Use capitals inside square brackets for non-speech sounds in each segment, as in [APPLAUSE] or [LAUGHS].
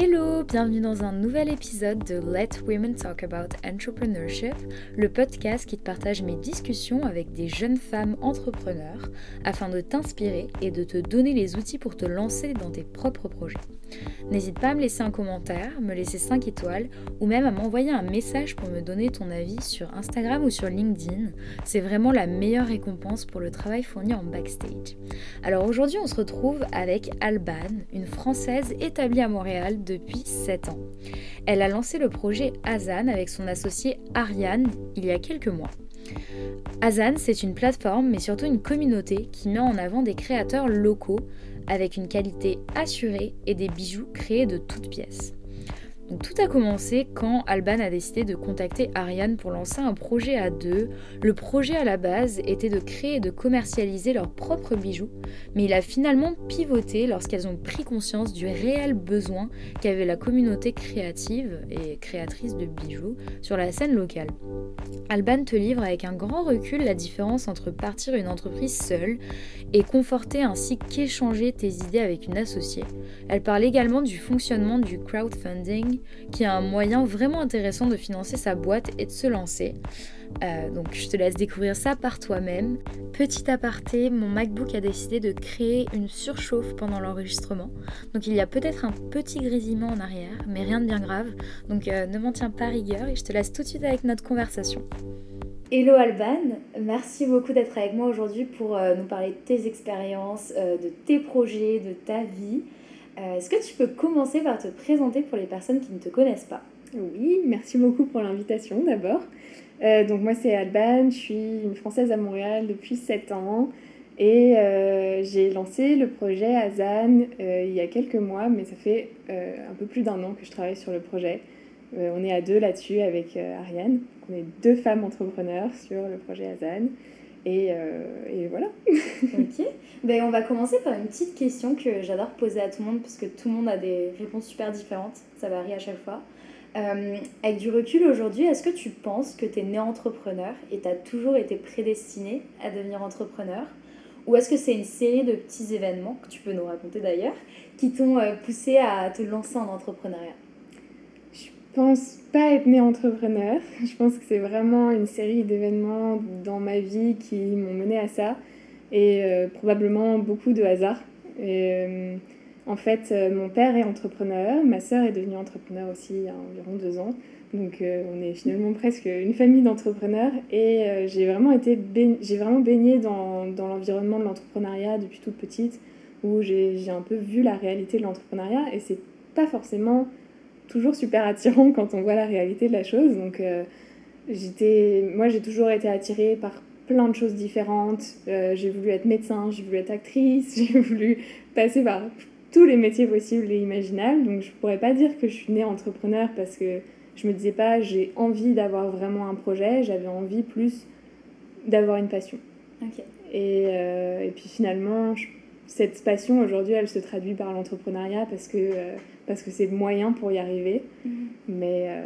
Hello, bienvenue dans un nouvel épisode de Let Women Talk About Entrepreneurship, le podcast qui te partage mes discussions avec des jeunes femmes entrepreneurs afin de t'inspirer et de te donner les outils pour te lancer dans tes propres projets. N'hésite pas à me laisser un commentaire, me laisser 5 étoiles ou même à m'envoyer un message pour me donner ton avis sur Instagram ou sur LinkedIn. C'est vraiment la meilleure récompense pour le travail fourni en backstage. Alors aujourd'hui, on se retrouve avec Alban, une Française établie à Montréal depuis 7 ans. Elle a lancé le projet Azan avec son associé Ariane il y a quelques mois. Azan, c'est une plateforme, mais surtout une communauté qui met en avant des créateurs locaux avec une qualité assurée et des bijoux créés de toutes pièces tout a commencé quand Alban a décidé de contacter Ariane pour lancer un projet à deux. Le projet à la base était de créer et de commercialiser leurs propres bijoux, mais il a finalement pivoté lorsqu'elles ont pris conscience du réel besoin qu'avait la communauté créative et créatrice de bijoux sur la scène locale. Alban te livre avec un grand recul la différence entre partir une entreprise seule et conforter ainsi qu'échanger tes idées avec une associée. Elle parle également du fonctionnement du crowdfunding qui est un moyen vraiment intéressant de financer sa boîte et de se lancer. Euh, donc je te laisse découvrir ça par toi-même. Petit aparté, mon MacBook a décidé de créer une surchauffe pendant l'enregistrement. Donc il y a peut-être un petit grésillement en arrière, mais rien de bien grave. Donc euh, ne m'en tiens pas rigueur et je te laisse tout de suite avec notre conversation. Hello Alban, merci beaucoup d'être avec moi aujourd'hui pour euh, nous parler de tes expériences, de tes projets, de ta vie. Euh, est-ce que tu peux commencer par te présenter pour les personnes qui ne te connaissent pas? Oui, merci beaucoup pour l'invitation d'abord. Euh, donc moi c'est Alban, je suis une Française à Montréal depuis 7 ans et euh, j'ai lancé le projet Azan il y a quelques mois, mais ça fait un peu plus d'un an que je travaille sur le projet. on est à deux là-dessus avec Ariane. On est deux femmes entrepreneurs sur le projet Azan. Euh, et, voilà. ok. [LAUGHS] Ben, on va commencer par une petite question que j'adore poser à tout le monde parce que tout le monde a des réponses super différentes. Ça varie à chaque fois. Euh, avec du recul aujourd'hui, est-ce que tu penses que tu es né entrepreneur et tu as toujours été prédestiné à devenir entrepreneur? Ou est-ce que c'est une série de petits événements, que tu peux nous raconter d'ailleurs, qui t'ont euh, poussé à te lancer en entrepreneuriat? Pense pas être née entrepreneur. [LAUGHS] Je pense que c'est vraiment une série d'événements dans ma vie qui m'ont mené à ça et euh, probablement beaucoup de hasard. Euh, en fait, euh, mon père est entrepreneur, ma sœur est devenue entrepreneur aussi il y a environ deux ans. Donc on est finalement presque une famille d'entrepreneurs et j'ai vraiment vraiment baigné dans, dans l'environnement de l'entrepreneuriat depuis toute petite où j'ai un peu vu la réalité de l'entrepreneuriat et c'est pas forcément toujours super attirant quand on voit la réalité de la chose. Donc, euh, j'étais, moi, j'ai toujours été attirée par plein de choses différentes. Euh, j'ai voulu être médecin, j'ai voulu être actrice, [LAUGHS] j'ai voulu passer par tous les métiers possibles et imaginables. Donc, je pourrais pas dire que je suis née entrepreneur parce que je me disais pas j'ai envie d'avoir vraiment un projet, j'avais envie plus d'avoir une passion. Et, euh, et, puis finalement, cette passion aujourd'hui, elle se traduit par l'entrepreneuriat parce que parce que c'est le moyen pour y arriver. Mhm. Mais, euh,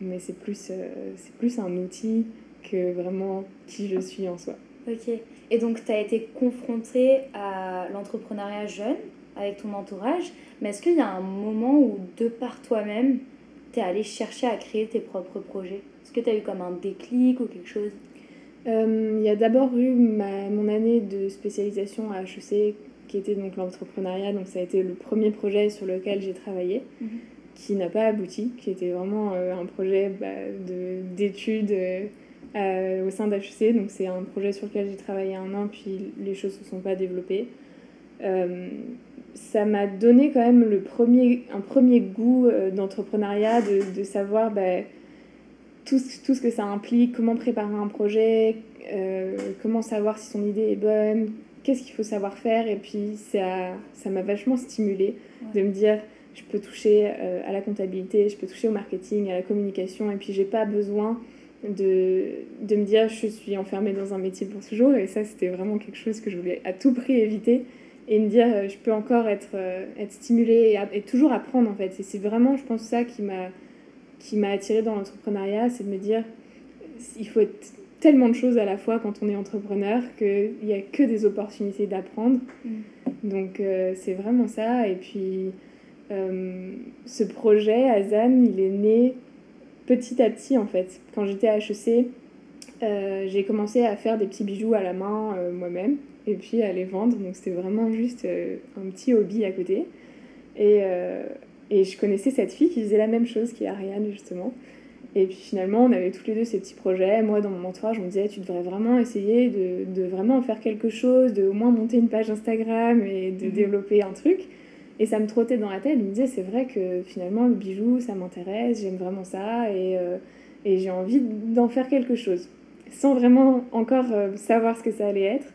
mais c'est plus, euh, c'est plus un outil que vraiment qui je suis en soi. Ok. Et donc, tu as été confrontée à l'entrepreneuriat jeune avec ton entourage, mais est-ce qu'il y a un moment où, de par toi-même, tu es allé chercher à créer tes propres projets? Est-ce que tu as eu comme un déclic ou quelque chose? Euh, Il y a d'abord eu ma, mon année de spécialisation à HEC qui était donc l'entrepreneuriat. Donc ça a été le premier projet sur lequel j'ai travaillé, mhm. qui n'a pas abouti, qui était vraiment euh, un projet bah, d'études euh, au sein d'HEC. Donc c'est un projet sur lequel j'ai travaillé un an, puis les choses ne se sont pas développées. Euh, ça m'a donné quand même le premier, un premier goût d'entrepreneuriat, de, de, savoir bah, tout, tout, ce que ça implique, comment préparer un projet, comment savoir si son idée est bonne, qu'est-ce qu'il faut savoir faire. Et puis ça, ça m'a vachement stimulée de me dire, je peux toucher à la comptabilité, je peux toucher au marketing, à la communication, et puis j'ai pas besoin de, de me dire je suis enfermée dans un métier pour toujours. Et ça, c'était vraiment quelque chose que je voulais à tout prix éviter. Et me dire je peux encore être, être stimulée et, et toujours apprendre en fait. Et c'est vraiment, je pense, ça qui m'a qui m'a attirée dans l'entrepreneuriat, c'est de me dire il faut être tellement de choses à la fois quand on est entrepreneur qu'il n'y a que des opportunités d'apprendre. Mm. Donc euh, c'est vraiment ça. Et puis euh, ce projet, Azan, il est né petit à petit en fait. Quand j'étais à HEC, euh, j'ai commencé à faire des petits bijoux à la main moi-même et puis à les vendre. Donc c'était vraiment juste un petit hobby à côté. Et, et je connaissais cette fille qui faisait la même chose, qui est Ariane justement. Et puis finalement, on avait tous les deux ces petits projets. Moi, dans mon entourage, on me disait, tu devrais vraiment essayer de, de vraiment faire quelque chose, de au moins monter une page Instagram et de mhm. développer un truc. Et ça me trottait dans la tête. Il me disait, c'est vrai que finalement, le bijou, ça m'intéresse, j'aime vraiment ça et, euh, et j'ai envie d'en faire quelque chose. Sans vraiment encore euh, savoir ce que ça allait être.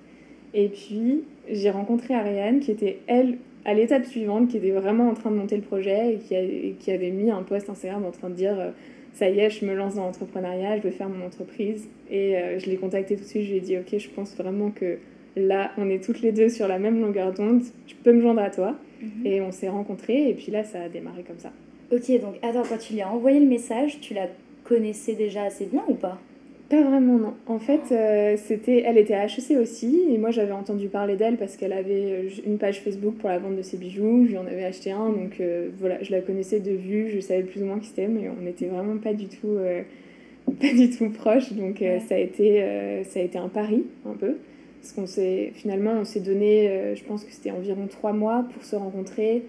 Et puis, j'ai rencontré Ariane, qui était, elle, à l'étape suivante, qui était vraiment en train de monter le projet et qui, a, qui avait mis un post Instagram en train de dire euh, ça y est, je me lance dans l'entrepreneuriat, je veux faire mon entreprise. Et euh, je l'ai contacté tout de suite, je lui ai dit, ok, je pense vraiment que là, on est toutes les deux sur la même longueur d'onde, je peux me joindre à toi. Mhm. Et on s'est rencontrés, et puis là, ça a démarré comme ça. Ok, donc attends, quand tu lui as envoyé le message, tu la connaissais déjà assez bien ou pas? Pas vraiment, non. En fait, euh, c'était, elle était à HEC aussi, et moi j'avais entendu parler d'elle parce qu'elle avait euh, une page Facebook pour la vente de ses bijoux, je lui en avais acheté un, donc euh, voilà, je la connaissais de vue, je savais plus ou moins qui c'était, mais on n'était vraiment pas du tout, [LAUGHS] pas du tout proches, donc ça, a été, ça a été un pari, un peu. Parce qu'on s'est, finalement, on s'est donné, je pense que c'était environ trois mois pour se rencontrer,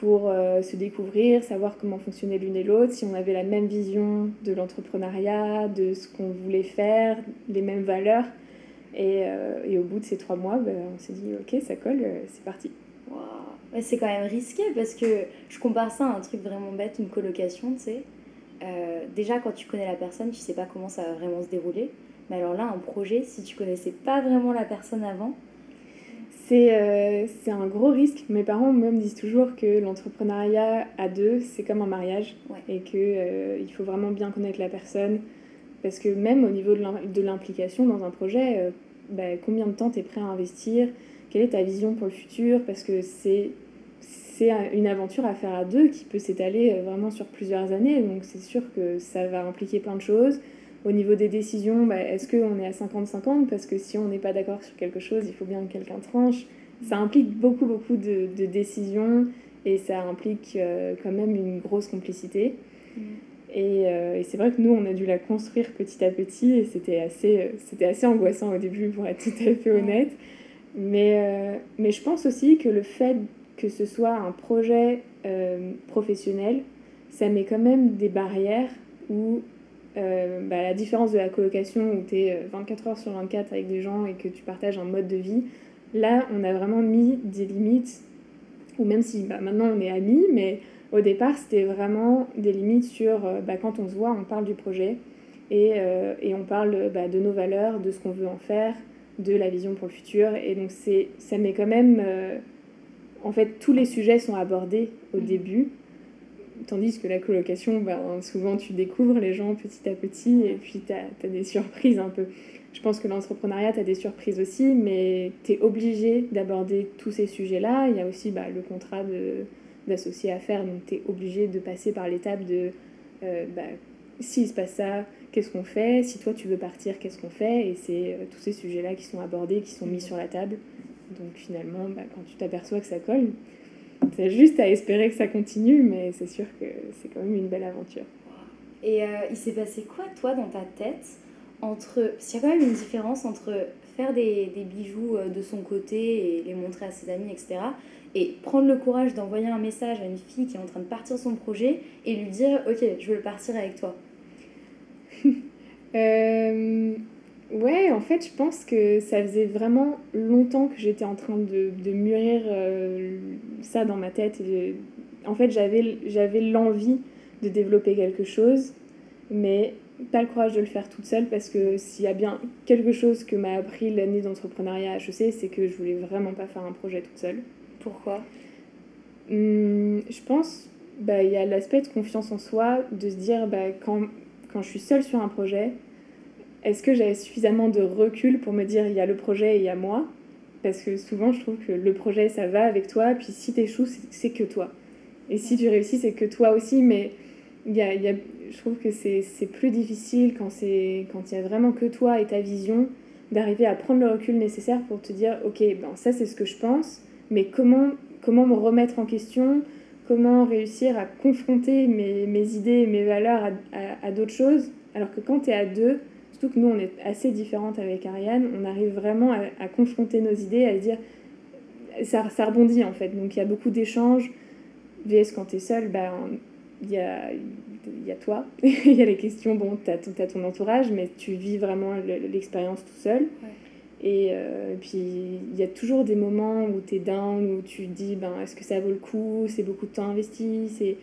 pour euh, se découvrir, savoir comment fonctionnait l'une et l'autre, si on avait la même vision de l'entrepreneuriat, de ce qu'on voulait faire, les mêmes valeurs. Et, euh, et au bout de ces trois mois, ben, on s'est dit, ok, ça colle, euh, c'est parti. Wow. c'est quand même risqué parce que je compare ça à un truc vraiment bête, une colocation, tu sais. déjà, quand tu connais la personne, tu sais pas comment ça va vraiment se dérouler. Mais alors là, un projet, si tu connaissais pas vraiment la personne avant, euh, c'est un gros risque. Mes parents me disent toujours que l'entrepreneuriat à deux, c'est comme un mariage et qu'il euh, il faut vraiment bien connaître la personne. Parce que même au niveau de l'implication dans un projet, euh, bah, combien de temps tu es prêt à investir? Quelle est ta vision pour le futur? Parce que c'est une aventure à faire à deux qui peut s'étaler vraiment sur plusieurs années. Donc c'est sûr que ça va impliquer plein de choses. Au niveau des décisions, bah, est-ce qu'on est à 50-50 Parce que si on n'est pas d'accord sur quelque chose, il faut bien que quelqu'un tranche. Ça implique beaucoup, beaucoup de, décisions et ça implique euh, quand même une grosse complicité. Mm. Euh, et, c'est vrai que nous, on a dû la construire petit à petit et c'était assez, c'était assez angoissant au début, pour être tout à fait honnête. Mais, euh, mais je pense aussi que le fait que ce soit un projet professionnel, ça met quand même des barrières où euh, bah, la différence de la colocation où tu es 24 heures sur 24 avec des gens et que tu partages un mode de vie, là, on a vraiment mis des limites, ou même si bah, maintenant on est amis, mais au départ, c'était vraiment des limites sur euh, bah, quand on se voit, on parle du projet et, euh, et on parle de nos valeurs, de ce qu'on veut en faire, de la vision pour le futur. Et donc, ça met quand même. en fait, tous les sujets sont abordés au mmh. début Tandis que la colocation, ben, souvent tu découvres les gens petit à petit et puis tu as, des surprises un peu. Je pense que l'entrepreneuriat, tu as des surprises aussi, mais tu es obligé d'aborder tous ces sujets-là. Il y a aussi bah, le contrat d'associé à faire, donc tu es obligé de passer par l'étape de euh, bah, s'il se passe ça, qu'est-ce qu'on fait? Si toi tu veux partir, qu'est-ce qu'on fait? Et c'est euh, tous ces sujets-là qui sont abordés, qui sont mis sur la table. Donc finalement, bah, quand tu t'aperçois que ça colle, c'est juste à espérer que ça continue, mais c'est sûr que c'est quand même une belle aventure. Et euh, il s'est passé quoi, toi, dans ta tête entre... Parce qu'il y a quand même une différence entre faire des, des, bijoux euh, de son côté et les montrer à ses amis, etc. Et prendre le courage d'envoyer un message à une fille qui est en train de partir son projet et lui dire Ok, je veux le partir avec toi. [LAUGHS] euh, Ouais, en fait, je pense que ça faisait vraiment longtemps que j'étais en train de, de mûrir euh, ça dans ma tête. en fait, j'avais l'envie de développer quelque chose, mais pas le courage de le faire toute seule parce que s'il y a bien quelque chose que m'a appris l'année d'entrepreneuriat à HEC, c'est que je voulais vraiment pas faire un projet toute seule. Pourquoi? Hum, je pense bah, il y a l'aspect de confiance en soi, de se dire bah, quand, quand je suis seule sur un projet, est-ce que j'avais suffisamment de recul pour me dire il y a le projet et il y a moi? Parce que souvent je trouve que le projet ça va avec toi, puis si tu échoues, c'est que toi. Et si tu réussis, c'est que toi aussi, mais il y a, y a, je trouve que c'est plus difficile quand il y a vraiment que toi et ta vision d'arriver à prendre le recul nécessaire pour te dire ok, ben, ça c'est ce que je pense, mais comment, comment me remettre en question? Comment réussir à confronter mes, mes idées mes valeurs à, à, d'autres choses? Alors que quand tu es à deux, surtout que nous on est assez différentes avec Ariane, on arrive vraiment à, à confronter nos idées, à dire ça, ça, rebondit en fait. Donc il y a beaucoup d'échanges. VS quand tu es seul, ben, il y a, y a toi, [LAUGHS] il y a les questions, bon, tu as, ton entourage, mais tu vis vraiment l'expérience tout seul. Ouais. Et, euh, puis, il y a toujours des moments où tu es down, où tu te dis, ben, est-ce que ça vaut le coup? C'est beaucoup de temps investi. C'est...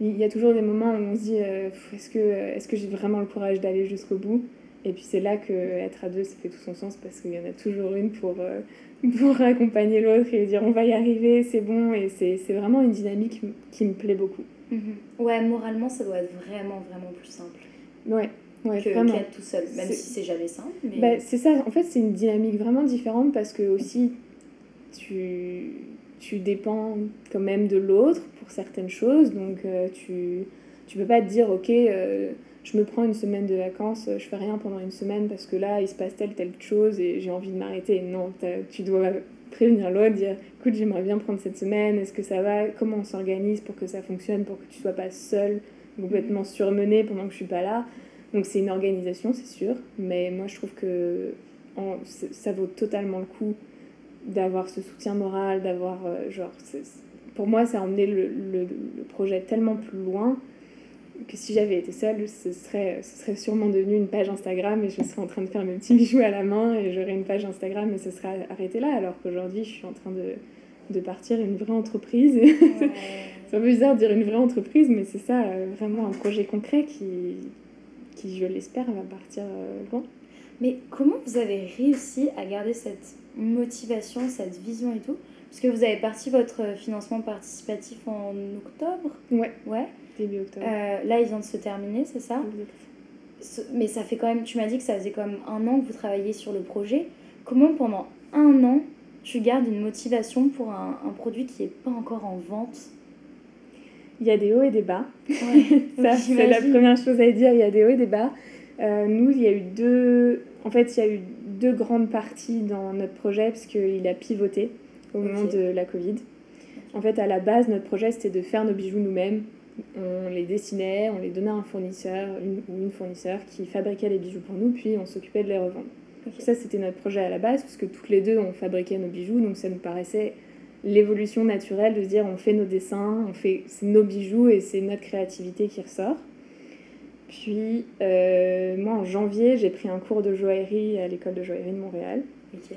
Il y a toujours des moments où on se dit, euh, est-ce que, est que j'ai vraiment le courage d'aller jusqu'au bout? Et puis, c'est là qu'être à deux, ça fait tout son sens parce qu'il y en a toujours une pour, euh, [LAUGHS] pour accompagner l'autre et dire, on va y arriver, c'est bon. Et c'est, vraiment une dynamique qui me plaît beaucoup. Mm-hmm. Ouais, moralement, ça doit être vraiment, vraiment plus simple. Ouais, ouais, que vraiment. tout seul, même si c'est jamais simple. Mais... Bah, c'est ça, en fait, c'est une dynamique vraiment différente parce que aussi, tu, tu dépends quand même de l'autre pour certaines choses, donc euh, tu, tu peux pas te dire, ok, euh, je me prends une semaine de vacances, je fais rien pendant une semaine parce que là, il se passe telle, telle chose et j'ai envie de m'arrêter. Non, tu dois prévenir l'autre, dire, écoute, j'aimerais bien prendre cette semaine, est-ce que ça va, comment on s'organise pour que ça fonctionne, pour que tu sois pas seul, complètement surmené pendant que je suis pas là? Donc c'est une organisation, c'est sûr, mais moi je trouve que ça vaut totalement le coup d'avoir ce soutien moral, d'avoir euh, genre, pour moi ça a emmené le, projet tellement plus loin que si j'avais été seule, ce serait, ce serait sûrement devenu une page Instagram et je serais en train de faire mes petits bijoux à la main et j'aurais une page Instagram et ce serait arrêté là, alors qu'aujourd'hui je suis en train de, de partir une vraie entreprise. Ouais. [LAUGHS] c'est un peu bizarre de dire une vraie entreprise, mais c'est ça, euh, vraiment un projet concret qui, qui, je l'espère, va partir euh, loin. Mais comment vous avez réussi à garder cette motivation, cette vision et tout? Parce que vous avez parti votre financement participatif en octobre? Ouais. Ouais. Début octobre. Euh, là, il vient de se terminer, c'est ça exact. Mais ça fait quand même, tu m'as dit que ça faisait quand même un an que vous travailliez sur le projet. Comment pendant un an tu gardes une motivation pour un, un produit qui n'est pas encore en vente? Il y a des hauts et des bas. Ouais, [LAUGHS] ça, c'est la première chose à dire. Il y a des hauts et des bas. Euh, nous, il y a eu deux. En fait, il y a eu deux grandes parties dans notre projet parce qu'il a pivoté au okay. moment de la Covid. En fait, à la base, notre projet, c'était de faire nos bijoux nous-mêmes. On les dessinait, on les donnait à un fournisseur une, ou une fournisseur qui fabriquait les bijoux pour nous, puis on s'occupait de les revendre. Okay. Ça, c'était notre projet à la base, parce que toutes les deux, on fabriquait nos bijoux, donc ça nous paraissait l'évolution naturelle de se dire on fait nos dessins, on fait c'est nos bijoux et c'est notre créativité qui ressort. Puis euh, moi en janvier j'ai pris un cours de joaillerie à l'école de joaillerie de Montréal. Okay.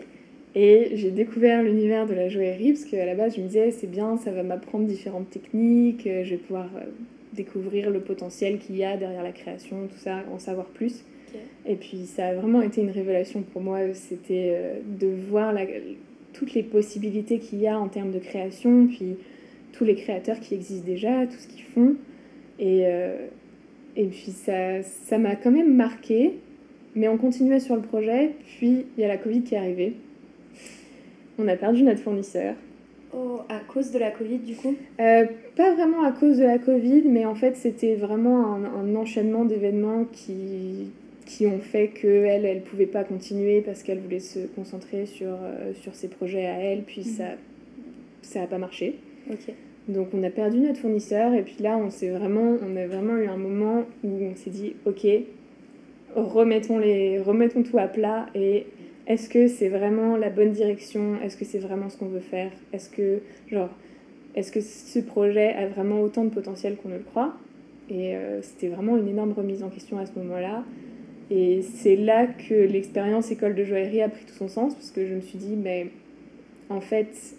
Et j'ai découvert l'univers de la joaillerie parce qu'à la base je me disais c'est bien, ça va m'apprendre différentes techniques, je vais pouvoir euh, découvrir le potentiel qu'il y a derrière la création, tout ça, en savoir plus. Okay. Et puis ça a vraiment été une révélation pour moi, c'était euh, de voir la, toutes les possibilités qu'il y a en termes de création, puis tous les créateurs qui existent déjà, tout ce qu'ils font. Et, euh, et puis ça, ça m'a quand même marqué, mais on continuait sur le projet, puis il y a la Covid qui est arrivée. On a perdu notre fournisseur. Oh, à cause de la Covid du coup? Euh, Pas vraiment à cause de la Covid, mais en fait c'était vraiment un, un enchaînement d'événements qui, qui ont fait qu'elle, elle ne pouvait pas continuer parce qu'elle voulait se concentrer sur, euh, sur ses projets à elle, puis mmh. ça ça n'a pas marché. Okay. Donc on a perdu notre fournisseur et puis là on s'est vraiment on a vraiment eu un moment où on s'est dit ok remettons les remettons tout à plat et est-ce que c'est vraiment la bonne direction? Est-ce que c'est vraiment ce qu'on veut faire? Est-ce que genre est-ce que ce projet a vraiment autant de potentiel qu'on ne le croit? Et euh, c'était vraiment une énorme remise en question à ce moment-là. Et c'est là que l'expérience école de joaillerie a pris tout son sens, parce que je me suis dit, mais en fait,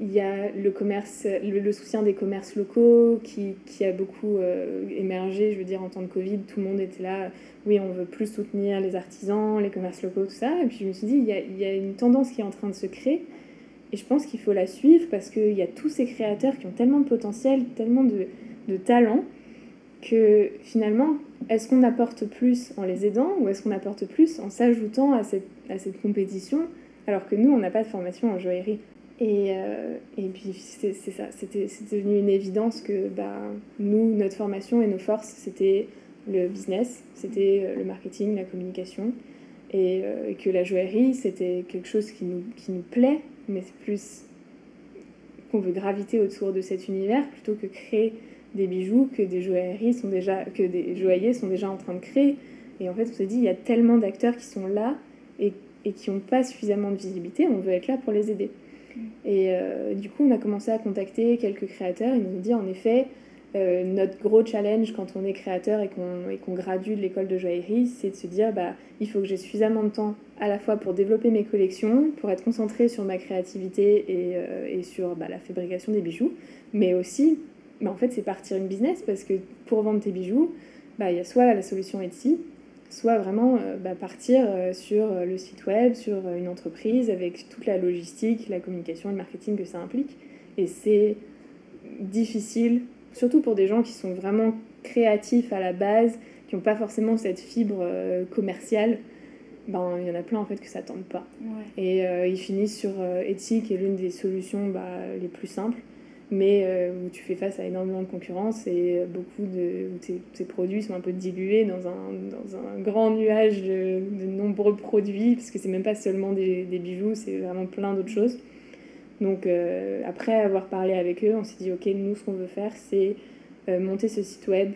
il y a le, commerce, le, soutien des commerces locaux qui, qui a beaucoup euh, émergé, je veux dire, en temps de Covid, tout le monde était là, oui, on veut plus soutenir les artisans, les commerces locaux, tout ça. Et puis je me suis dit, il y a, il y a une tendance qui est en train de se créer, Et je pense qu'il faut la suivre parce qu'il y a tous ces créateurs qui ont tellement de potentiel, tellement de, de talent, que finalement, est-ce qu'on apporte plus en les aidant ou est-ce qu'on apporte plus en s'ajoutant à cette, à cette compétition alors que nous, on n'a pas de formation en joaillerie? Et, euh, et puis c'est ça, c'était devenu une évidence que bah, nous, notre formation et nos forces, c'était le business, c'était euh, le marketing, la communication, et euh, que la joaillerie, c'était quelque chose qui nous, qui nous plaît, mais c'est plus qu'on veut graviter autour de cet univers plutôt que créer des bijoux que des joailleries sont déjà que des joailliers sont déjà en train de créer. Et en fait on s'est dit il y a tellement d'acteurs qui sont là et, et qui n'ont pas suffisamment de visibilité on veut être là pour les aider et euh, du coup on a commencé à contacter quelques créateurs. Ils nous ont dit en effet euh, notre gros challenge quand on est créateur et qu'on gradue de l'école de joaillerie, c'est de se dire bah, il faut que j'ai suffisamment de temps à la fois pour développer mes collections, pour être concentré sur ma créativité et, euh, sur bah, la fabrication des bijoux, mais aussi, bah, en fait, c'est partir une business parce que pour vendre tes bijoux, bah, il y a soit la solution Etsy, soit vraiment euh, bah, partir euh, sur le site web, sur euh, une entreprise avec toute la logistique, la communication et le marketing que ça implique. Et c'est difficile surtout pour des gens qui sont vraiment créatifs à la base, qui n'ont pas forcément cette fibre euh, commerciale, ben, il y en a plein en fait que ça tente pas. Ouais. Et euh, ils finissent sur euh, Etsy, qui est l'une des solutions bah, les plus simples, mais euh, où tu fais face à énormément de concurrence et beaucoup de. où tes, tes produits sont un peu dilués dans un, dans un grand nuage de, nombreux produits, parce que c'est même pas seulement des, bijoux, c'est vraiment plein d'autres choses. Donc euh, après avoir parlé avec eux, on s'est dit ok, nous ce qu'on veut faire c'est euh, monter ce site web,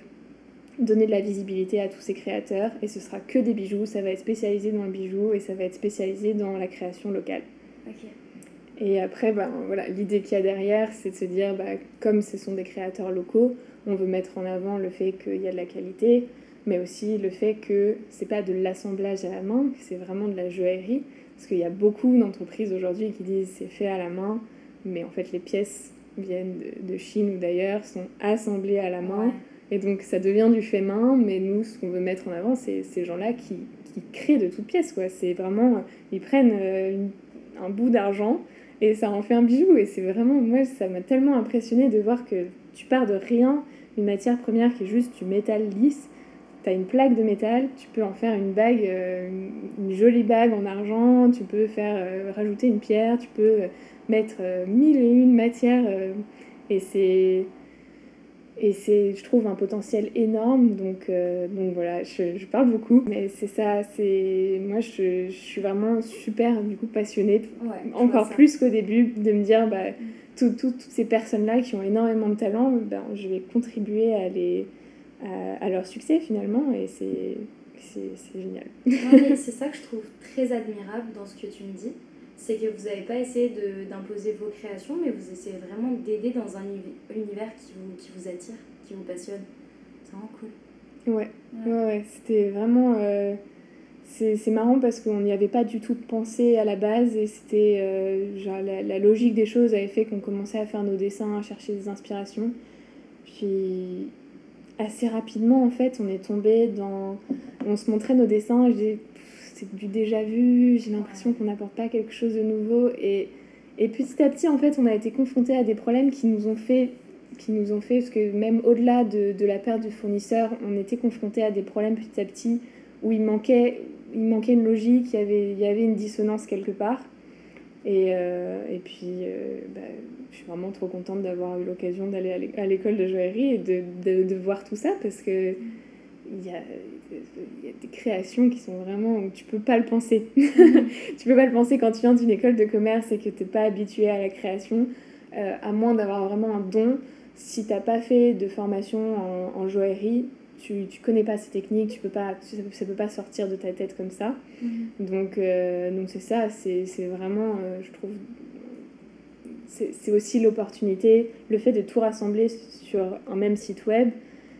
donner de la visibilité à tous ces créateurs et ce sera que des bijoux, ça va être spécialisé dans le bijou et ça va être spécialisé dans la création locale. Ok. Et après, ben, voilà, l'idée qu'il y a derrière, c'est de se dire, bah, comme ce sont des créateurs locaux, on veut mettre en avant le fait qu'il y a de la qualité, mais aussi le fait que c'est pas de l'assemblage à la main, c'est vraiment de la joaillerie. Parce qu'il y a beaucoup d'entreprises aujourd'hui qui disent c'est fait à la main, mais en fait les pièces viennent de, de Chine ou d'ailleurs, sont assemblées à la main. Ouais. Et donc ça devient du fait main, mais nous, ce qu'on veut mettre en avant, c'est ces gens-là qui, qui créent de toutes pièces. C'est vraiment, ils prennent euh, une- un bout d'argent et ça en fait un bijou. Et c'est vraiment, moi, ça m'a tellement impressionné de voir que tu pars de rien, une matière première qui est juste du métal lisse. Tu as une plaque de métal, tu peux en faire une bague, euh, une, jolie bague en argent, tu peux faire euh, rajouter une pierre, tu peux euh, mettre mille et une matières. et c'est et c'est, je trouve, un potentiel énorme. Donc, euh, donc voilà, je, je parle beaucoup. Mais c'est ça, c'est... Moi, je, je suis vraiment super, du coup, passionnée. Ouais, Encore plus qu'au début, de me dire, bah, tout- tout- toutes ces personnes-là qui ont énormément de talent, ben, je vais contribuer à, les, à, à leur succès, finalement. Et c'est, c'est, génial. [LAUGHS] C'est ça que je trouve très admirable dans ce que tu me dis. C'est que vous n'avez pas essayé de- d'imposer vos créations, mais vous essayez vraiment d'aider dans un uni- univers qui vous, qui vous attire, qui vous passionne. C'est vraiment cool. Ouais, ouais, ouais, c'était vraiment. euh, c'est c'est marrant parce qu'on n'y avait pas du tout pensé à la base et c'était. euh, genre, la, la logique des choses avait fait qu'on commençait à faire nos dessins, à chercher des inspirations. Puis. Assez rapidement, en fait, on est tombé dans. On se montrait nos dessins, je disais, Pff, c'est du déjà vu, j'ai l'impression qu'on n'apporte pas quelque chose de nouveau. Et, et petit à petit, en fait, on a été confronté à des problèmes qui nous ont fait qui nous ont fait, parce que même au-delà de, de la perte du fournisseur, on était confronté à des problèmes petit à petit où il manquait, il manquait une logique, il y avait, il y avait une dissonance quelque part. Et, euh, et puis, euh, bah, je suis vraiment trop contente d'avoir eu l'occasion d'aller à l'é- à l'école de joaillerie et de, de, de voir tout ça parce que il y a, il y a des créations qui sont vraiment où tu peux pas le penser. [LAUGHS] [LAUGHS] tu peux pas le penser quand tu viens d'une école de commerce et que tu n'es pas habitué à la création, euh, à moins d'avoir vraiment un don. Si t'as pas fait de formation en, en joaillerie, tu, tu connais pas ces techniques, tu peux pas, tu- ça peut pas sortir de ta tête comme ça. Donc euh, donc c'est ça, c'est vraiment, euh, je trouve, c'est aussi l'opportunité, le fait de tout rassembler sur un même site web,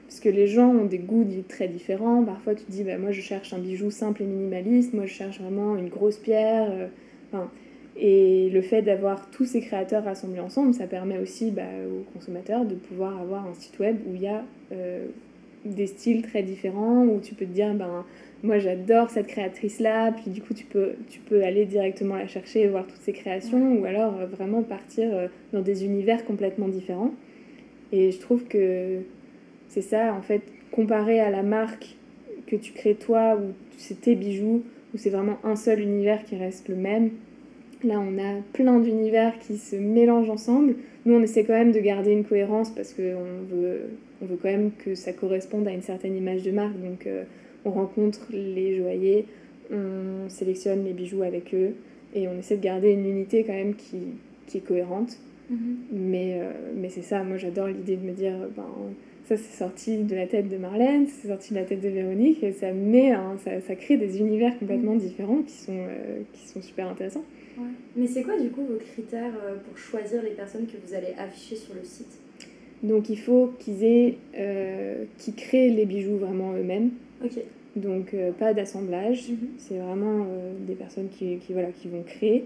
parce que les gens ont des goûts très différents. Parfois tu te dis, bah, moi je cherche un bijou simple et minimaliste, moi je cherche vraiment une grosse pierre. euh, enfin, et le fait d'avoir tous ces créateurs rassemblés ensemble, ça permet aussi bah, aux consommateurs de pouvoir avoir un site web où il y a euh, des styles très différents où tu peux te dire, ben, moi j'adore cette créatrice-là, puis du coup tu peux, tu peux aller directement la chercher et voir toutes ses créations, ou alors euh, vraiment partir euh, dans des univers complètement différents. Et je trouve que c'est ça, en fait, comparé à la marque que tu crées toi, ou c'est tes bijoux, où c'est vraiment un seul univers qui reste le même. Là, on a plein d'univers qui se mélangent ensemble. Nous, on essaie quand même de garder une cohérence parce qu'on veut, on veut quand même que ça corresponde à une certaine image de marque. Donc, euh, on rencontre les joailliers, on sélectionne les bijoux avec eux et on essaie de garder une unité quand même qui, qui est cohérente. Mhm. Mais, euh, mais c'est ça, moi j'adore l'idée de me dire, ben, ça c'est sorti de la tête de Marlène, c'est sorti de la tête de Véronique, et ça, met ça, ça crée des univers complètement différents qui sont, euh, qui sont super intéressants. Ouais. Mais c'est quoi du coup vos critères euh, pour choisir les personnes que vous allez afficher sur le site? Donc il faut qu'ils aient, euh, qu'ils créent les bijoux vraiment eux-mêmes, Ok. donc euh, pas d'assemblage, Mhm. c'est vraiment des personnes qui, qui, voilà, qui vont créer.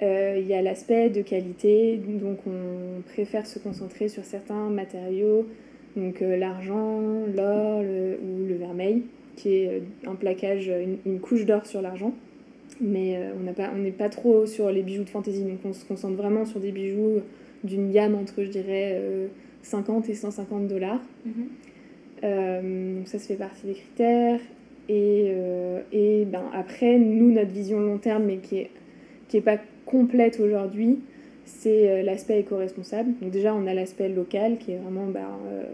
Euh, Il y a l'aspect de qualité, donc on préfère se concentrer sur certains matériaux, donc euh, l'argent, l'or le- ou le vermeil, qui est euh, un plaquage, une, une couche d'or sur l'argent. Mais euh, on n'est pas trop sur les bijoux de fantaisie, donc on se concentre vraiment sur des bijoux d'une gamme entre, je dirais, euh, 50 et 150 dollars. Mhm. Euh, donc ça, ça fait partie des critères. Et, euh, et ben, après, nous, notre vision long terme, mais qui est, qui est pas complète aujourd'hui, c'est euh, l'aspect éco-responsable. Donc déjà, on a l'aspect local, qui est vraiment, ben, euh,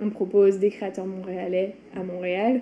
on propose des créateurs montréalais à Montréal.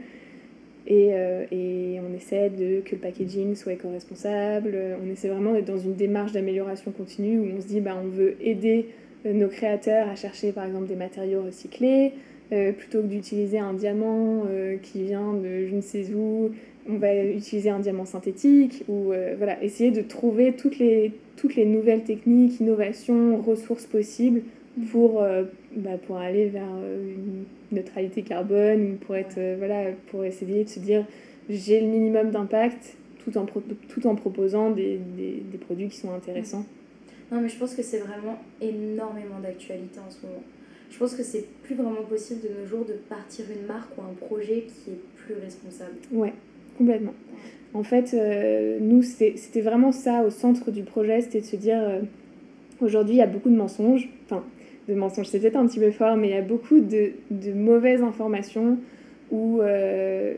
Et, euh, et on essaie de, que le packaging soit éco-responsable. On essaie vraiment d'être dans une démarche d'amélioration continue où on se dit, ben, on veut aider nos créateurs à chercher par exemple des matériaux recyclés, plutôt que d'utiliser un diamant qui vient de je ne sais où, on va utiliser un diamant synthétique ou euh, voilà, essayer de trouver toutes les, toutes les nouvelles techniques, innovations, ressources possibles pour, euh, bah, pour aller vers euh, une neutralité carbone, ou pour, être, euh, voilà, pour essayer de se dire j'ai le minimum d'impact tout en, pro- tout en proposant des, des, des produits qui sont intéressants. Non, mais je pense que c'est vraiment énormément d'actualité en ce moment. Je pense que c'est plus vraiment possible de nos jours de partir une marque ou un projet qui est plus responsable. Ouais, complètement. En fait, euh, nous, c'était vraiment ça au centre du projet, c'était de se dire, euh, aujourd'hui, il y a beaucoup de mensonges, enfin, de mensonges, c'est peut-être un petit peu fort, mais il y a beaucoup de, mauvaises informations où, euh,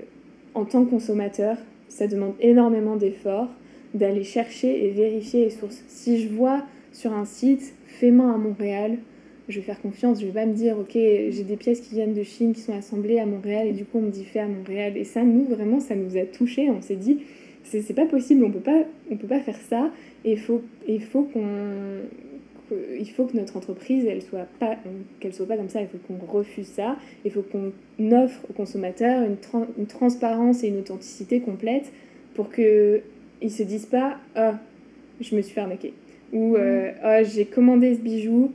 en tant que consommateur, ça demande énormément d'efforts d'aller chercher et vérifier les sources. Si je vois sur un site fait main à Montréal, je vais faire confiance, je vais pas me dire ok j'ai des pièces qui viennent de Chine qui sont assemblées à Montréal et du coup on me dit fait à Montréal. Et ça nous vraiment ça nous a touché on s'est dit c'est pas possible on peut pas on peut pas faire ça. Et il faut il faut qu'on il faut que notre entreprise elle soit pas qu'elle soit pas comme ça. Il faut qu'on refuse ça. Il faut qu'on offre aux consommateurs une, tran- une transparence et une authenticité complète pour que ils se disent pas ah je me suis fait arnaquer ou euh, ah j'ai commandé ce bijou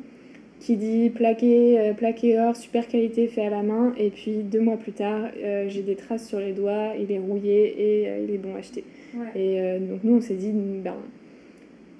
qui dit plaqué, euh, plaqué or, super qualité, fait à la main, et puis deux mois plus tard, euh, j'ai des traces sur les doigts, il est rouillé et euh, il est bon à acheter. Ouais. Et donc nous, on s'est dit, ben,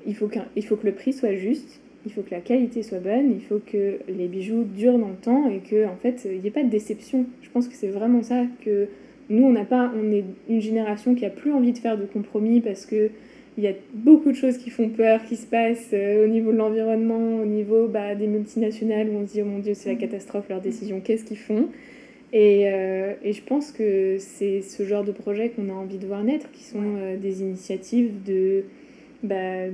il, faut qu'un- il faut que le prix soit juste, il faut que la qualité soit bonne, il faut que les bijoux durent dans le temps et que en fait, il n'y ait pas de déception. Je pense que c'est vraiment ça que nous, on n'a pas, on est une génération qui a plus envie de faire de compromis parce que il y a beaucoup de choses qui font peur, qui se passent euh, au niveau de l'environnement, au niveau bah, des multinationales où on se dit oh mon dieu c'est la catastrophe leurs décisions, qu'est-ce qu'ils font? Et, euh, et je pense que c'est ce genre de projet qu'on a envie de voir naître, qui sont euh, des initiatives de, bah,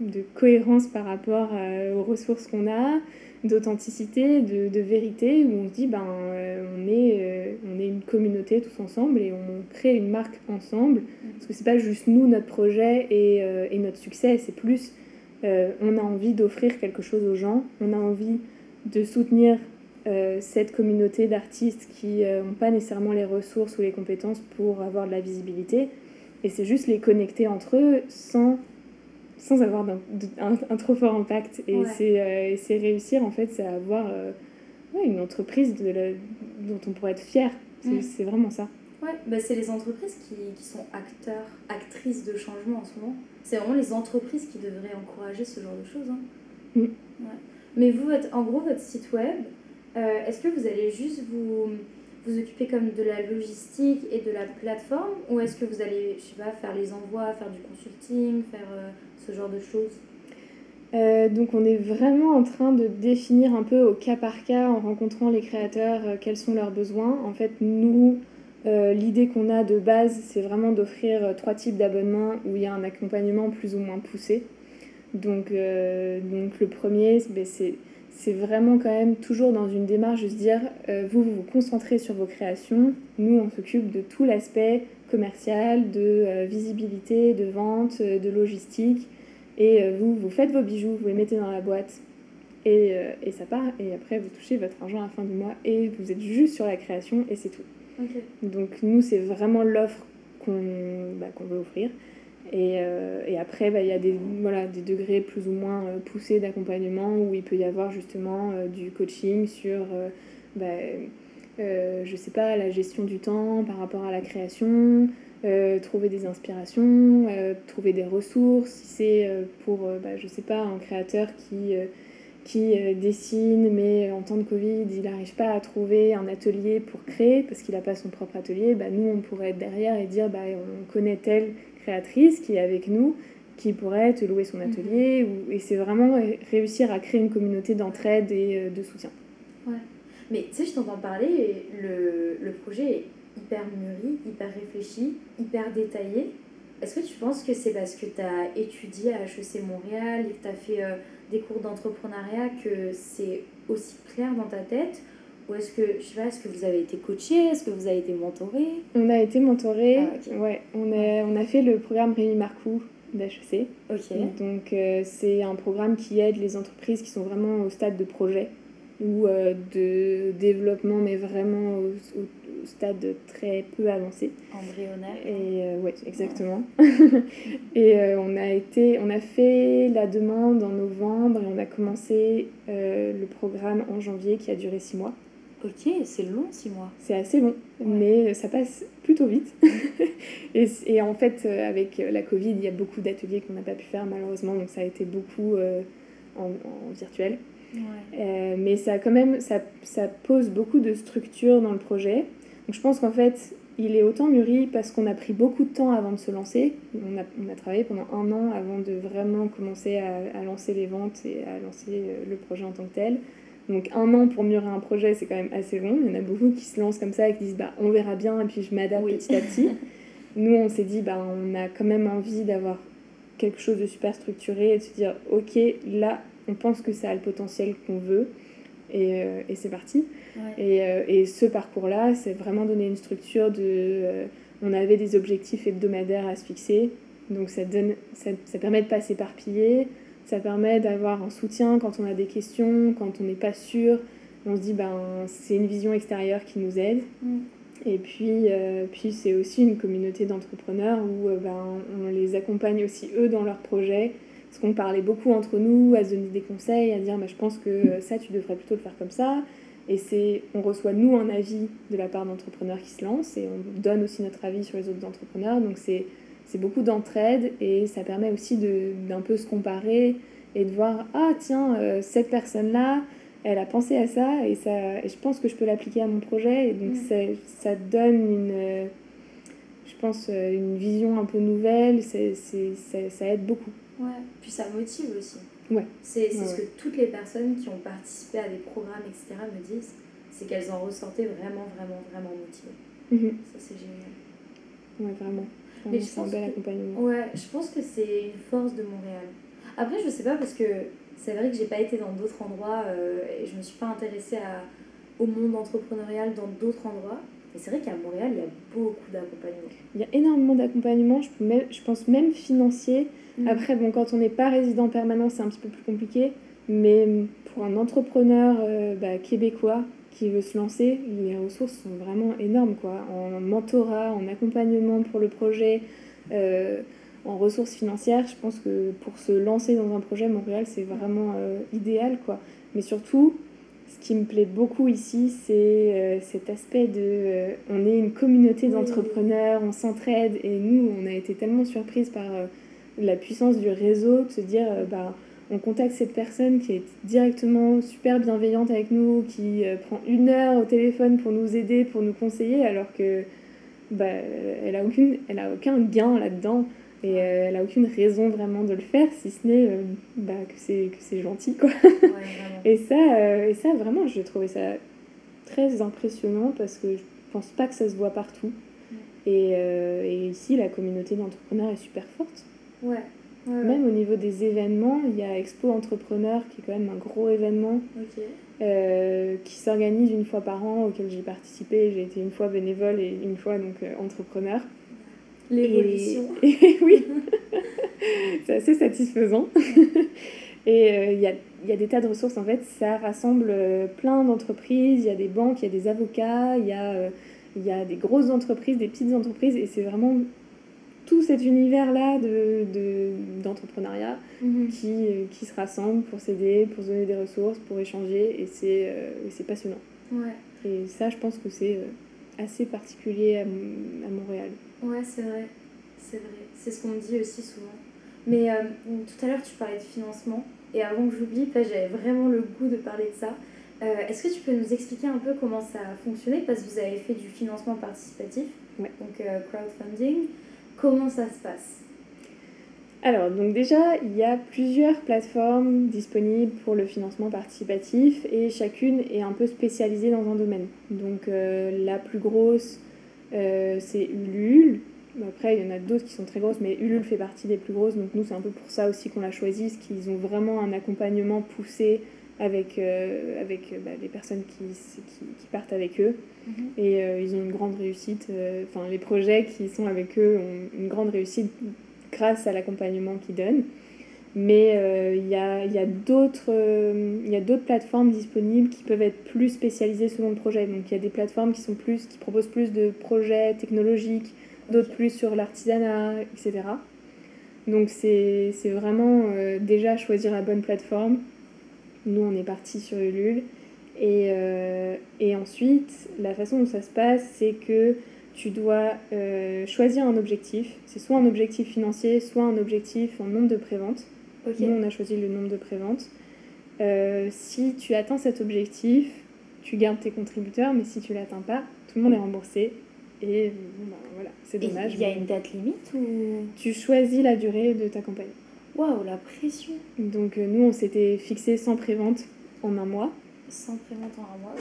de cohérence par rapport aux ressources qu'on a, d'authenticité, de, vérité, où on se dit ben, euh, on, est, euh, on est une communauté tous ensemble et on crée une marque ensemble. Parce que c'est pas juste nous, notre projet et, euh, et notre succès, c'est plus on a envie d'offrir quelque chose aux gens, on a envie de soutenir cette communauté d'artistes qui n'ont pas nécessairement les ressources ou les compétences pour avoir de la visibilité. Et c'est juste les connecter entre eux sans, sans avoir un, un trop fort impact. Et Ouais. c'est euh, et c'est réussir, en fait, c'est avoir euh, ouais, une entreprise de la- dont on pourrait être fier. C'est Mm. c'est vraiment ça. Ouais, bah c'est les entreprises qui, qui sont acteurs, actrices de changement en ce moment. C'est vraiment les entreprises qui devraient encourager ce genre de choses. hein. Mm. Ouais. Mais vous, votre- en gros, votre site web, euh, est-ce que vous allez juste vous, vous occupez comme de la logistique et de la plateforme? Ou est-ce que vous allez, je sais pas, faire les envois, faire du consulting, faire euh, genre de choses euh, donc on est vraiment en train de définir un peu au cas par cas en rencontrant les créateurs euh, quels sont leurs besoins. En fait, nous, l'idée qu'on a de base, c'est vraiment d'offrir trois types d'abonnements où il y a un accompagnement plus ou moins poussé. Donc, donc le premier, ben, c'est vraiment quand même toujours dans une démarche de se dire, euh, vous, vous vous concentrez sur vos créations, nous, on s'occupe de tout l'aspect commercial, de euh, visibilité, de vente, euh, de logistique, et vous, vous faites vos bijoux, vous les mettez dans la boîte, et, et, ça part, et après, vous touchez votre argent à la fin du mois, et vous êtes juste sur la création, et c'est tout. Donc nous, c'est vraiment l'offre qu'on bah, veut offrir. Et, euh, et après, bah, il y a des, voilà, des degrés plus ou moins euh, poussés d'accompagnement où il peut y avoir justement euh, du coaching sur, bah, je sais pas, la gestion du temps par rapport à la création, trouver des inspirations, trouver des ressources. Si c'est pour, bah, je sais pas, un créateur qui qui dessine, mais en temps de Covid, il n'arrive pas à trouver un atelier pour créer parce qu'il n'a pas son propre atelier, bah, nous, on pourrait être derrière et dire bah, on connaît tel créatrice qui est avec nous, qui pourrait te louer son mhm. atelier. Ou, et c'est vraiment réussir à créer une communauté d'entraide et euh, de soutien. Ouais. Mais tu sais, je t'entends parler, le, le projet est hyper mûri, hyper réfléchi, hyper détaillé. Est-ce que tu penses que c'est parce que tu as étudié à HEC Montréal et que tu as fait euh, des cours d'entrepreneuriat que c'est aussi clair dans ta tête? Ou est-ce que, je sais pas, est-ce que vous avez été coaché? Est-ce que vous avez été mentoré? On a été mentoré. Ah, ouais, on a, on a fait le programme Rémi Marcoux d'HEC. Ok. Donc, euh, c'est un programme qui aide les entreprises qui sont vraiment au stade de projet ou euh, de développement, mais vraiment au, stade très peu avancé. Embryonnaire. Et euh, ouais, exactement. [LAUGHS] et on a été, on a fait la demande en novembre et on a commencé le programme en janvier qui a duré six mois. Ok, c'est long, six mois. C'est assez long, mais ça passe plutôt vite. [LAUGHS] et, en fait, euh, avec la Covid, il y a beaucoup d'ateliers qu'on n'a pas pu faire malheureusement, donc ça a été beaucoup euh, en, virtuel. Euh, mais ça, quand même, ça, ça, pose beaucoup de structure dans le projet. Donc je pense qu'en fait, il est autant mûri parce qu'on a pris beaucoup de temps avant de se lancer. On a, on a travaillé pendant un an avant de vraiment commencer à, à lancer les ventes et à lancer le projet en tant que tel. Donc un an pour mûrir un projet, c'est quand même assez long. Il y en a beaucoup qui se lancent comme ça et qui disent bah on verra bien et puis je m'adapte petit à petit. [LAUGHS] Nous on s'est dit bah on a quand même envie d'avoir quelque chose de super structuré et de se dire ok là on pense que ça a le potentiel qu'on veut et, euh, et c'est parti. Et, euh, et, ce parcours-là, c'est vraiment donner une structure de... Euh, on avait des objectifs hebdomadaires à se fixer, donc ça, donne, ça, ça permet de pas s'éparpiller, ça permet d'avoir un soutien quand on a des questions, quand on n'est pas sûr. On se dit, ben, c'est une vision extérieure qui nous aide. Mm. Et puis, euh, puis c'est aussi une communauté d'entrepreneurs où euh, ben, on les accompagne aussi eux dans leurs projets. Parce qu'on parlait beaucoup entre nous à se donner des conseils, à dire bah, je pense que ça, tu devrais plutôt le faire comme ça. Et c'est, on reçoit nous un avis de la part d'entrepreneurs qui se lancent et on donne aussi notre avis sur les autres entrepreneurs. Donc c'est, c'est beaucoup d'entraide et ça permet aussi d'un peu se comparer et de voir ah tiens euh, cette personne là elle a pensé à ça et ça et je pense que je peux l'appliquer à mon projet et donc mm. ça, donne une je pense euh, une vision un peu nouvelle c'est ça, ça aide beaucoup ouais puis ça motive aussi ouais c'est ce que toutes les personnes qui ont participé à des programmes etc me disent c'est qu'elles en ressortaient vraiment vraiment vraiment motivées mm-hmm. ça c'est génial ouais vraiment mais c'est un bel accompagnement. Ouais, je pense que c'est une force de Montréal. Après, je sais pas parce que c'est vrai que j'ai pas été dans d'autres endroits euh, et je me suis pas intéressée à, au monde entrepreneurial dans d'autres endroits. Et c'est vrai qu'à Montréal, il y a beaucoup d'accompagnement. Il y a énormément d'accompagnement, je, je pense même financier. Mm. Après, bon, quand on n'est pas résident permanent, c'est un petit peu plus compliqué. Mais pour un entrepreneur euh, bah, québécois qui veut se lancer, les ressources sont vraiment énormes, quoi. En mentorat, en accompagnement pour le projet, euh, en ressources financières. Je pense que pour se lancer dans un projet, Montréal, c'est vraiment euh, idéal, quoi. Mais surtout, ce qui me plaît beaucoup ici, c'est euh, cet aspect de... on est une communauté d'entrepreneurs, on s'entraide, et nous, on a été tellement surprise par la puissance du réseau, de se dire, bah on contacte cette personne qui est directement super bienveillante avec nous, qui euh, prend une heure au téléphone pour nous aider, pour nous conseiller, alors que bah, elle a aucune, elle a aucun gain là-dedans et euh, elle a aucune raison vraiment de le faire, si ce n'est euh, bah, que c'est que c'est gentil quoi. [LAUGHS] et ça, et ça vraiment, j'ai trouvé ça très impressionnant parce que je pense pas que ça se voit partout. Et, et ici, la communauté d'entrepreneurs est super forte. Ouais. Même au niveau des événements, il y a Expo Entrepreneur qui est quand même un gros événement euh, qui s'organise une fois par an, auquel j'ai participé. J'ai été une fois bénévole et une fois donc euh, entrepreneur. L'évolution. [LAUGHS] oui, c'est assez satisfaisant. et euh, il y, a, y, a, des tas de ressources en fait. Ça rassemble plein d'entreprises. Il y a des banques, il y a des avocats, il y a, il y a des grosses entreprises, des petites entreprises. Et c'est vraiment tout cet univers-là d'entrepreneuriat de, mhm. qui, qui se rassemble pour s'aider, pour se donner des ressources, pour échanger, et c'est euh, passionnant. Ouais. Et ça, je pense que c'est euh, assez particulier à, à Montréal. Ouais, c'est vrai. C'est vrai. C'est ce qu'on me dit aussi souvent. Mais euh, tout à l'heure, tu parlais de financement. Et avant que j'oublie, j'avais vraiment le goût de parler de ça. Est-ce que tu peux nous expliquer un peu comment ça a fonctionné? Parce que vous avez fait du financement participatif, ouais. donc crowdfunding. Comment ça se passe? Alors, donc déjà, il y a plusieurs plateformes disponibles pour le financement participatif et chacune est un peu spécialisée dans un domaine. Donc, euh, la plus grosse, euh, c'est Ulule. Après, il y en a d'autres qui sont très grosses, mais Ulule fait partie des plus grosses. Donc, nous, c'est un peu pour ça aussi qu'on l'a choisi, parce qu'ils ont vraiment un accompagnement poussé avec, euh, avec bah, les personnes qui, qui, qui, partent avec eux. Mhm. Et euh, ils ont une grande réussite. Euh, enfin, les projets qui sont avec eux ont une grande réussite grâce à l'accompagnement qu'ils donnent. Mais euh, il y a, y a d'autres plateformes disponibles qui peuvent être plus spécialisées selon le projet. Donc il y a des plateformes qui, sont plus, qui proposent plus de projets technologiques, d'autres plus sur l'artisanat, etc. Donc c'est vraiment déjà choisir la bonne plateforme. Nous, on est parti sur Ulule. Et, euh, et, ensuite, la façon dont ça se passe, c'est que tu dois euh, choisir un objectif. C'est soit un objectif financier, soit un objectif en nombre de préventes. Nous, on a choisi le nombre de préventes. Euh, si tu atteins cet objectif, tu gardes tes contributeurs, mais si tu l'atteins pas, tout le monde est remboursé. Et bah, voilà, c'est dommage. Il y a une date limite ou? Tu choisis la durée de ta campagne. Waouh, la pression Donc nous, on s'était fixé sans prévente en un mois sans prévente en un mois,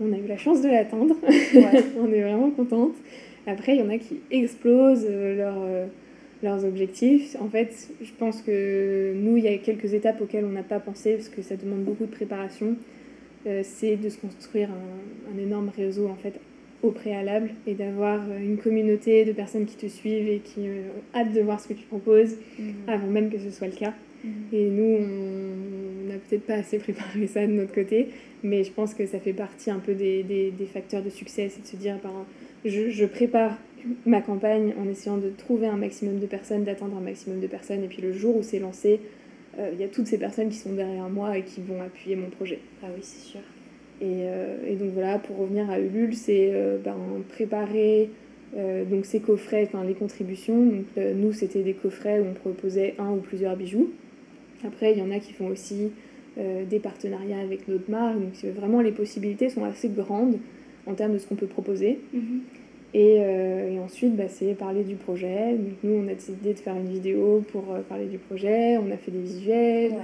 On a eu la chance de l'atteindre. [LAUGHS] on est vraiment contente. Après, il y en a qui explosent euh, leur, euh, leurs objectifs. En fait, je pense que nous, il y a quelques étapes auxquelles on n'a pas pensé parce que ça demande beaucoup de préparation. Euh, c'est de se construire un, un, énorme réseau en fait au préalable et d'avoir une communauté de personnes qui te suivent et qui ont hâte de voir ce que tu proposes mhm. avant même que ce soit le cas. Mhm. Et nous, on n'a peut-être pas assez préparé ça de notre côté, mais je pense que ça fait partie un peu des, des, des facteurs de succès, c'est de se dire, ben, je, je, prépare ma campagne en essayant de trouver un maximum de personnes, d'atteindre un maximum de personnes, et puis le jour où c'est lancé, euh, il y a toutes ces personnes qui sont derrière moi et qui vont appuyer mon projet. Ah oui, c'est sûr. Et, euh, et, donc voilà, pour revenir à Ulule, c'est euh, ben, préparer donc ces coffrets, enfin les contributions. Donc, nous, c'était des coffrets où on proposait un ou plusieurs bijoux. Après, il y en a qui font aussi des partenariats avec notre marque. Donc, vraiment, les possibilités sont assez grandes en termes de ce qu'on peut proposer. Mhm. Et, euh, et, ensuite, bah, c'est parler du projet. Donc, nous, on a décidé de faire une vidéo pour euh, parler du projet. On a fait des visuels. Ouais.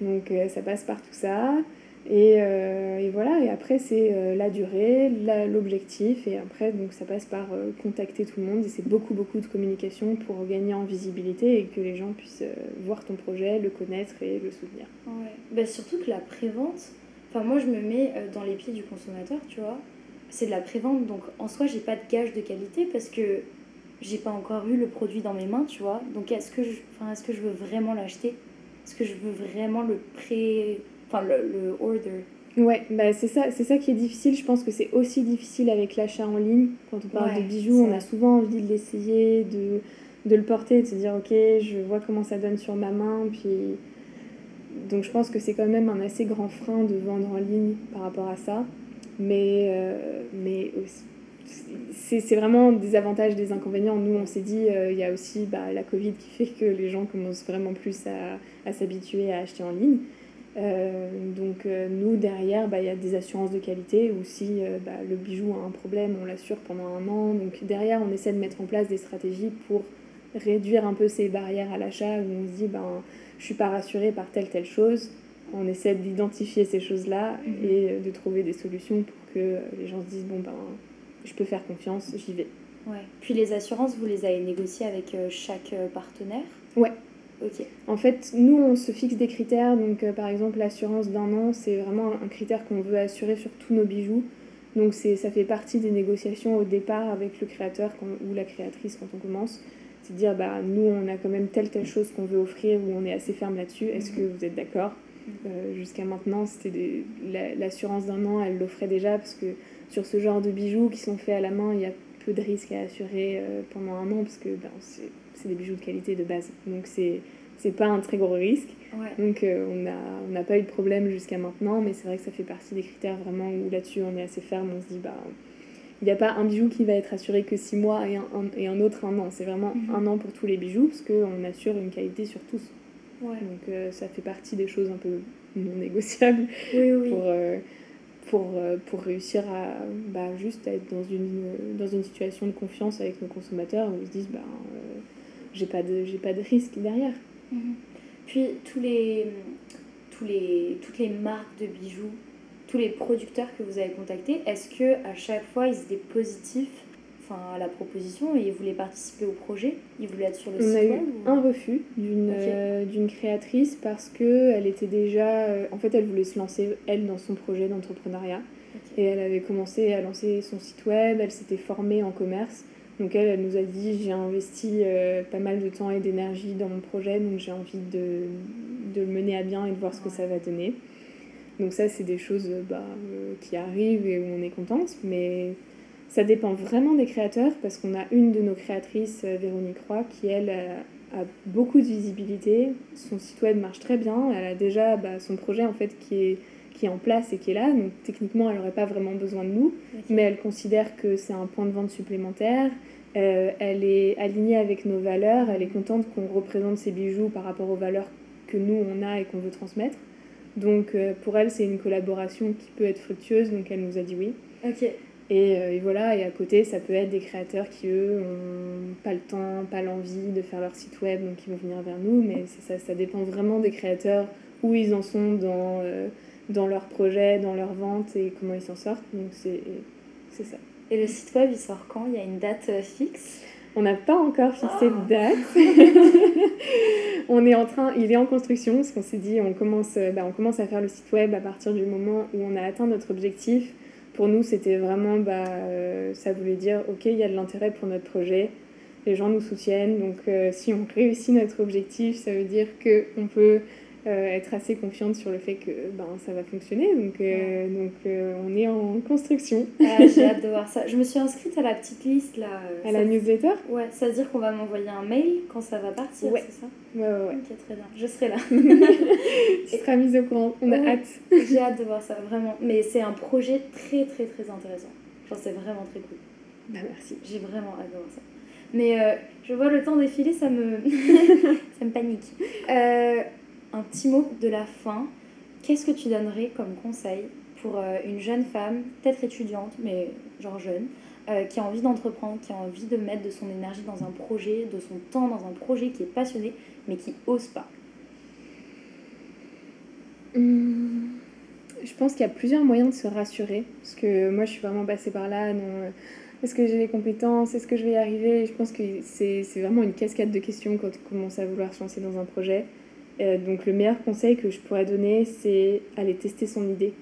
Donc, euh, ça passe par tout ça. Et, et, voilà, et après c'est la durée, l'objectif, et après donc ça passe par contacter tout le monde, et c'est beaucoup beaucoup de communication pour gagner en visibilité et que les gens puissent voir ton projet, le connaître et le soutenir. Ouais. Bah, surtout que la prévente, enfin moi je me mets dans les pieds du consommateur, tu vois, c'est de la prévente, donc en soi j'ai pas de gage de qualité parce que j'ai pas encore eu le produit dans mes mains, tu vois, donc est-ce que, je, est -ce que je veux vraiment l'acheter? Est-ce que je veux vraiment le pré enfin le, le order? Ouais, bah c'est ça, c'est ça qui est difficile. Je pense que c'est aussi difficile avec l'achat en ligne. Quand on parle ouais, de bijoux, on a souvent envie de l'essayer, de, de le porter, de se dire ok, je vois comment ça donne sur ma main. Puis donc je pense que c'est quand même un assez grand frein de vendre en ligne par rapport à ça. Mais, euh, c'est vraiment des avantages, des inconvénients. Nous, on s'est dit, il y a aussi bah, la Covid qui fait que les gens commencent vraiment plus à, à s'habituer à acheter en ligne. Euh, donc euh, nous derrière bah, il y a des assurances de qualité ou si euh, bah, le bijou a un problème on l'assure pendant un an donc derrière on essaie de mettre en place des stratégies pour réduire un peu ces barrières à l'achat où on se dit ben je suis pas rassurée par telle telle chose on essaie d'identifier ces choses là mhm. et de trouver des solutions pour que les gens se disent bon ben je peux faire confiance j'y vais ouais. puis les assurances vous les avez négociées avec chaque partenaire? Ouais en fait, nous, on se fixe des critères. Donc, euh, par exemple, l'assurance d'un an, c'est vraiment un critère qu'on veut assurer sur tous nos bijoux. Donc, ça fait partie des négociations au départ avec le créateur ou la créatrice quand on commence. C'est dire, bah, nous, on a quand même telle, telle chose qu'on veut offrir ou on est assez ferme là-dessus. Est-ce que vous êtes d'accord? Euh, Jusqu'à maintenant, c'était l'assurance d'un an, elle l'offrait déjà parce que sur ce genre de bijoux qui sont faits à la main, il y a peu de risques à assurer euh, pendant un an parce que ben, c'est des bijoux de qualité de base. Donc c'est c'est pas un très gros risque. Donc euh, on n'a on a pas eu de problème jusqu'à maintenant, mais c'est vrai que ça fait partie des critères vraiment où là-dessus on est assez ferme. On se dit, bah, il n'y a pas un bijou qui va être assuré que 6 mois et un, et un autre un an. C'est vraiment mhm. un an pour tous les bijoux parce qu'on assure une qualité sur tous. Donc euh, ça fait partie des choses un peu non négociables pour, euh, pour, pour réussir à bah, juste être dans une, dans une situation de confiance avec nos consommateurs où ils se disent, bah, j'ai pas, de, pas de risque derrière. Mhm. Puis tous les, tous les, toutes les marques de bijoux, tous les producteurs que vous avez contactés, est-ce que à chaque fois ils étaient positifs enfin, à la proposition et ils voulaient participer au projet Ils voulaient être sur le On a eu un refus d'une euh, d'une créatrice parce qu'elle était déjà. Euh, en fait, elle voulait se lancer, elle, dans son projet d'entrepreneuriat. Et elle avait commencé à lancer son site web, elle s'était formée en commerce. Donc elle, elle nous a dit j'ai investi euh, pas mal de temps et d'énergie dans mon projet, donc j'ai envie de, de, le mener à bien et de voir ce que ça va donner. Donc ça, c'est des choses bah, qui arrivent et où on est contente, mais ça dépend vraiment des créateurs parce qu'on a une de nos créatrices, Véronique Roy, qui elle a, beaucoup de visibilité. Son site web marche très bien. Elle a déjà bah, son projet en fait qui est qui est en place et qui est là. Donc techniquement, elle n'aurait pas vraiment besoin de nous, mais elle considère que c'est un point de vente supplémentaire. Euh, elle est alignée avec nos valeurs, elle est contente qu'on représente ses bijoux par rapport aux valeurs que nous on a et qu'on veut transmettre. Donc euh, pour elle, c'est une collaboration qui peut être fructueuse, donc elle nous a dit oui. Ok. Et, euh, et, voilà, et à côté, ça peut être des créateurs qui, eux, n'ont pas le temps, pas l'envie de faire leur site web, donc ils vont venir vers nous, mais ça, ça dépend vraiment des créateurs, où ils en sont dans, dans leur projet, dans leur vente et comment ils s'en sortent. Donc c'est ça. Et le site web, il sort quand? Il y a une date euh, fixe? On n'a pas encore fixé de oh. date. [LAUGHS] on est en train, il est en construction parce qu'on s'est dit on commence, euh, bah, on commence à faire le site web à partir du moment où on a atteint notre objectif. Pour nous, c'était vraiment, bah, euh, ça voulait dire ok, il y a de l'intérêt pour notre projet. Les gens nous soutiennent, donc si on [LAUGHS] réussit notre objectif, ça veut dire qu'on peut euh, être assez confiante sur le fait que ben, ça va fonctionner. Donc, euh, donc euh, on est en construction. Ah, j'ai hâte de voir ça. Je me suis inscrite à la petite liste là. À la newsletter Ouais, ça veut dire qu'on va m'envoyer un mail quand ça va partir, ouais. c'est ça Ouais, ouais, ouais. Ok, très bien. Je serai là. [LAUGHS] tu seras mise au courant. On a hâte. j'ai hâte de voir ça, vraiment. Mais c'est un projet très, très, très intéressant. Genre, c'est vraiment très cool. Bah, merci. J'ai vraiment hâte de voir ça. Mais je vois le temps défiler, ça me, [LAUGHS] ça me panique. Euh, un petit mot de la fin. Qu'est-ce que tu donnerais comme conseil pour euh, une jeune femme, peut-être étudiante, mais genre jeune, euh, qui a envie d'entreprendre, qui a envie de mettre de son énergie dans un projet, de son temps dans un projet, qui est passionné, mais qui ose pas? Hum, Je pense qu'il y a plusieurs moyens de se rassurer, parce que moi je suis vraiment passée par là. Non, est-ce que j'ai les compétences Est-ce que je vais y arriver? Je pense que c'est vraiment une cascade de questions quand on commence à vouloir se lancer dans un projet. Euh, donc le meilleur conseil que je pourrais donner, c'est aller tester son idée.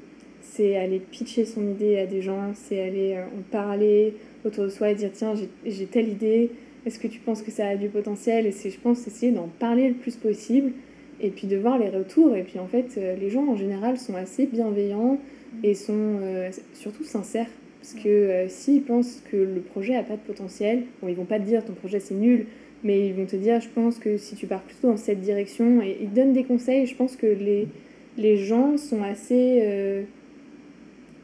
C'est aller pitcher son idée à des gens, c'est aller euh, en parler autour de soi et dire tiens, j'ai telle idée, est-ce que tu penses que ça a du potentiel? Et c'est, je pense, essayer d'en parler le plus possible et puis de voir les retours. Et puis en fait, euh, les gens en général sont assez bienveillants et sont surtout sincères. Parce que s'ils pensent que le projet n'a pas de potentiel, bon, ils vont pas te dire ton projet c'est nul, mais ils vont te dire, je pense que si tu pars plutôt dans cette direction, et ils donnent des conseils, je pense que les, les gens sont assez euh,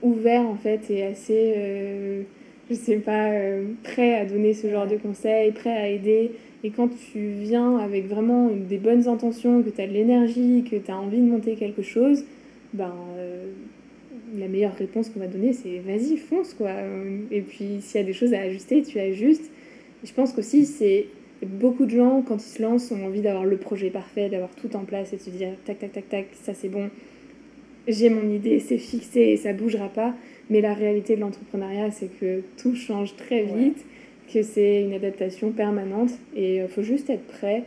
ouverts en fait, et assez... Euh, je sais pas, euh, prêt à donner ce genre de conseils, prêt à aider. Et quand tu viens avec vraiment des bonnes intentions, que tu as de l'énergie, que tu as envie de monter quelque chose, ben, la meilleure réponse qu'on va donner, c'est vas-y, fonce, quoi. Et puis, s'il y a des choses à ajuster, tu ajustes. Et je pense qu'aussi, c'est beaucoup de gens, quand ils se lancent, ont envie d'avoir le projet parfait, d'avoir tout en place et de se dire tac, tac, tac, tac, ça c'est bon, j'ai mon idée, c'est fixé et ça bougera pas. Mais la réalité de l'entrepreneuriat, c'est que tout change très vite, que c'est une adaptation permanente et il euh, faut juste être prêt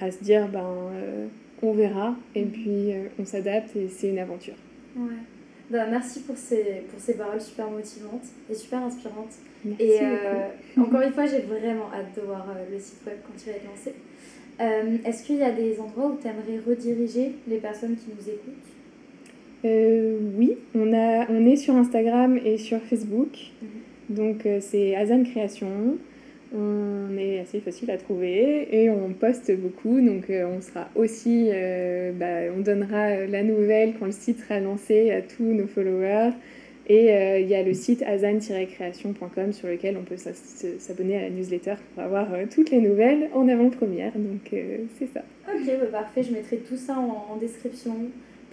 à se dire ben, euh, on verra et mm. puis euh, on s'adapte et c'est une aventure. Ouais. Bah, merci pour ces, pour ces paroles super motivantes et super inspirantes. Merci et encore une fois, j'ai vraiment hâte de voir le site web quand il va être lancé. Est-ce qu'il y a des endroits où tu aimerais rediriger les personnes qui nous écoutent? Euh, oui, on, a, on est sur Instagram et sur Facebook. Mhm. Donc euh, c'est Azan Création. On est assez facile à trouver et on poste beaucoup. Donc euh, on sera aussi, bah, on donnera la nouvelle quand le site sera lancé à tous nos followers. Et il y a le site azan-création.com sur lequel on peut s'abonner à la newsletter pour avoir toutes les nouvelles en avant-première. Donc c'est ça. Ok, bah, parfait. Je mettrai tout ça en description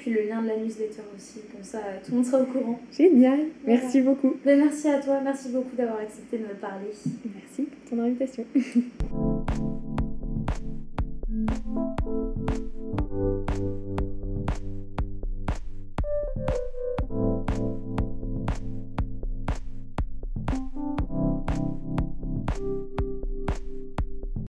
puis le lien de la newsletter aussi, comme ça tout le monde sera au courant. Génial, merci beaucoup. Ben, merci à toi, merci beaucoup d'avoir accepté de me parler. Merci pour ton invitation. [LAUGHS]